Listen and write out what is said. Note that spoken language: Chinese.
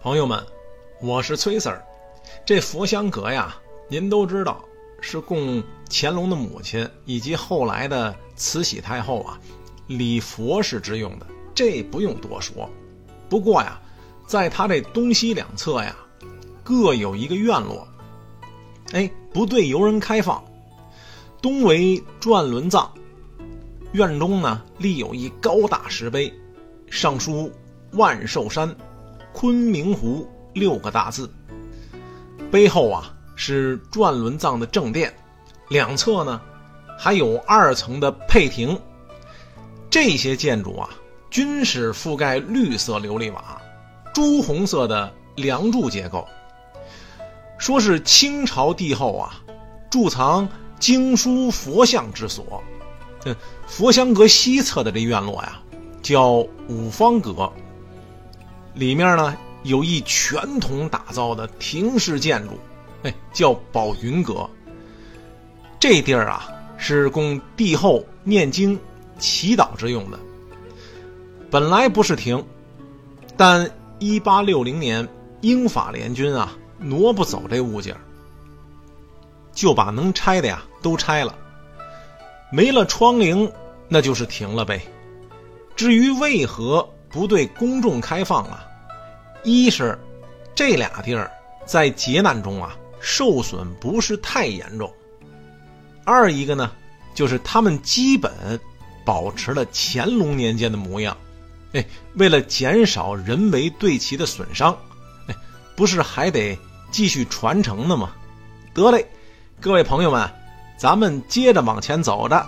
朋友们，我是崔 Sir。这佛香阁呀，您都知道是供乾隆的母亲以及后来的慈禧太后啊礼佛事之用的，这不用多说。不过呀，在它这东西两侧呀，各有一个院落，哎，不对游人开放。东为转轮藏，院中呢立有一高大石碑，上书“万寿山”。昆明湖六个大字，背后啊是转轮藏的正殿，两侧呢还有二层的配亭。这些建筑啊均是覆盖绿色琉璃瓦，朱红色的梁柱结构。说是清朝帝后啊贮藏经书佛像之所。这佛香阁西侧的这院落呀，叫五方阁。里面呢有一全铜打造的亭式建筑，哎，叫宝云阁。这地儿啊是供帝后念经、祈祷之用的。本来不是亭，但一八六零年英法联军啊挪不走这物件就把能拆的呀都拆了，没了窗棂，那就是停了呗。至于为何？不对公众开放啊，一是这俩地儿在劫难中啊受损不是太严重；二一个呢，就是他们基本保持了乾隆年间的模样。哎，为了减少人为对其的损伤，哎，不是还得继续传承呢吗？得嘞，各位朋友们，咱们接着往前走着。